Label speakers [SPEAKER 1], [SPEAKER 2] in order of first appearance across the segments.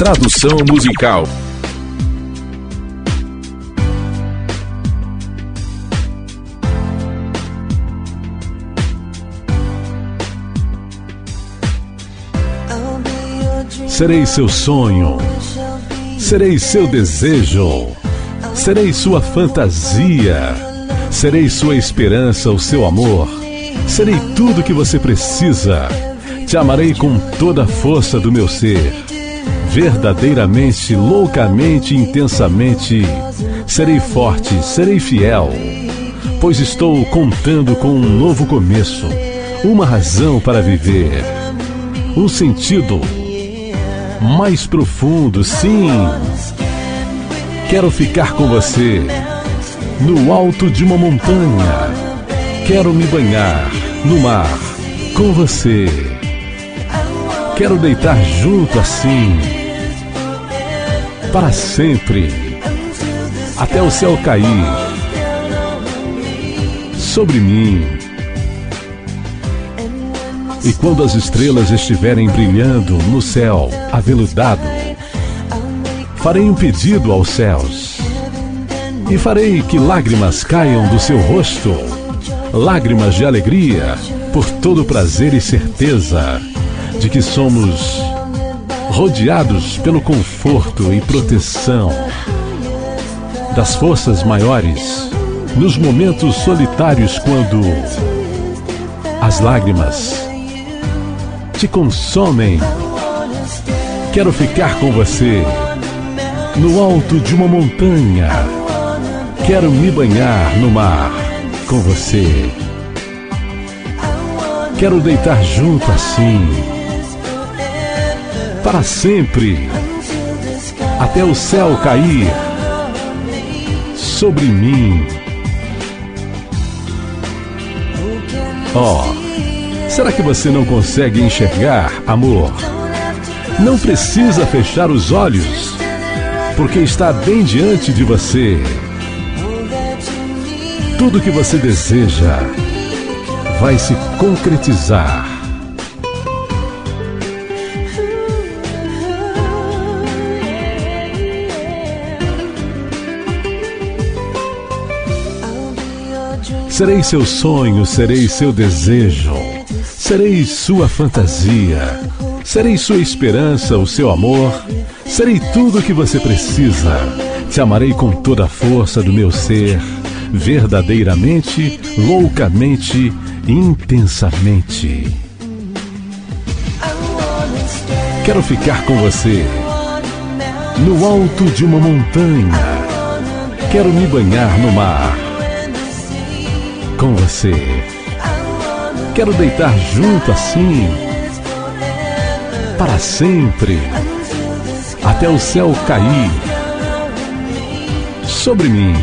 [SPEAKER 1] Tradução musical.
[SPEAKER 2] Serei seu sonho, serei seu desejo, serei sua fantasia, serei sua esperança, o seu amor, serei tudo que você precisa. Te amarei com toda a força do meu ser, verdadeiramente, loucamente, intensamente. Serei forte, serei fiel, pois estou contando com um novo começo, uma razão para viver, um sentido mais profundo, sim. Quero ficar com você no alto de uma montanha. Quero me banhar no mar com você. Quero deitar junto assim para sempre até o céu cair sobre mim. E quando as estrelas estiverem brilhando no céu aveludado, farei um pedido aos céus e farei que lágrimas caiam do seu rosto, lágrimas de alegria por todo prazer e certeza de que somos rodeados pelo conforto e proteção das forças maiores nos momentos solitários quando as lágrimas te consomem. Quero ficar com você no alto de uma montanha. Quero me banhar no mar com você. Quero deitar junto assim, para sempre, até o céu cair sobre mim. Oh. Será que você não consegue enxergar, amor? Não precisa fechar os olhos, porque está bem diante de você. Tudo que você deseja vai se concretizar. Serei seu sonho, serei seu desejo. Serei sua fantasia, serei sua esperança, o seu amor, serei tudo o que você precisa. Te amarei com toda a força do meu ser, verdadeiramente, loucamente, intensamente. Quero ficar com você no alto de uma montanha. Quero me banhar no mar com você. Quero deitar junto assim, para sempre, até o céu cair sobre mim.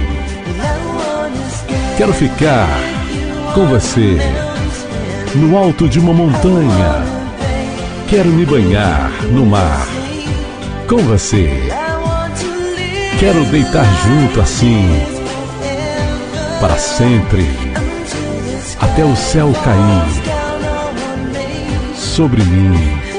[SPEAKER 2] Quero ficar com você no alto de uma montanha. Quero me banhar no mar com você. Quero deitar junto assim, para sempre até o céu cair sobre mim.